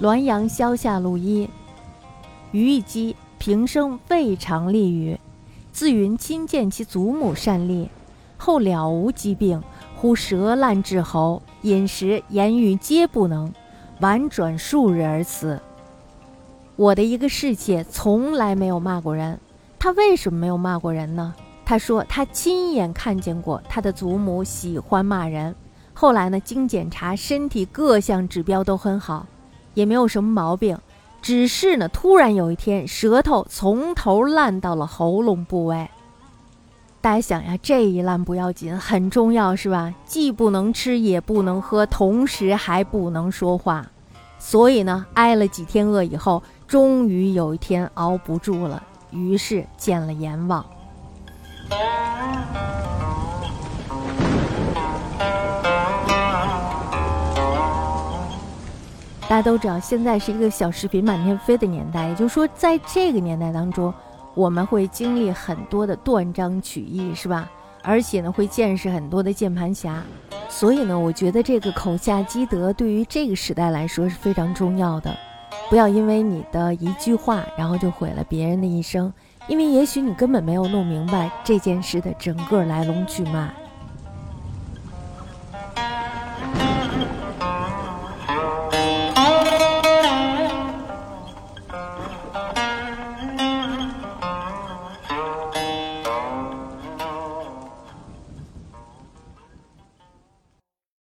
滦阳萧下路一。余一基平生未尝立语，自云亲见其祖母善立，后了无疾病，忽舌烂至喉，饮食言语皆不能，婉转数日而死。我的一个侍妾从来没有骂过人，她为什么没有骂过人呢？她说她亲眼看见过她的祖母喜欢骂人，后来呢，经检查身体各项指标都很好，也没有什么毛病。只是呢，突然有一天，舌头从头烂到了喉咙部位。大家想呀，这一烂不要紧，很重要是吧？既不能吃，也不能喝，同时还不能说话。所以呢，挨了几天饿以后，终于有一天熬不住了，于是见了阎王。大家都知道，现在是一个小视频满天飞的年代，也就是说，在这个年代当中，我们会经历很多的断章取义，是吧？而且呢，会见识很多的键盘侠。所以呢，我觉得这个口下积德对于这个时代来说是非常重要的。不要因为你的一句话，然后就毁了别人的一生，因为也许你根本没有弄明白这件事的整个来龙去脉。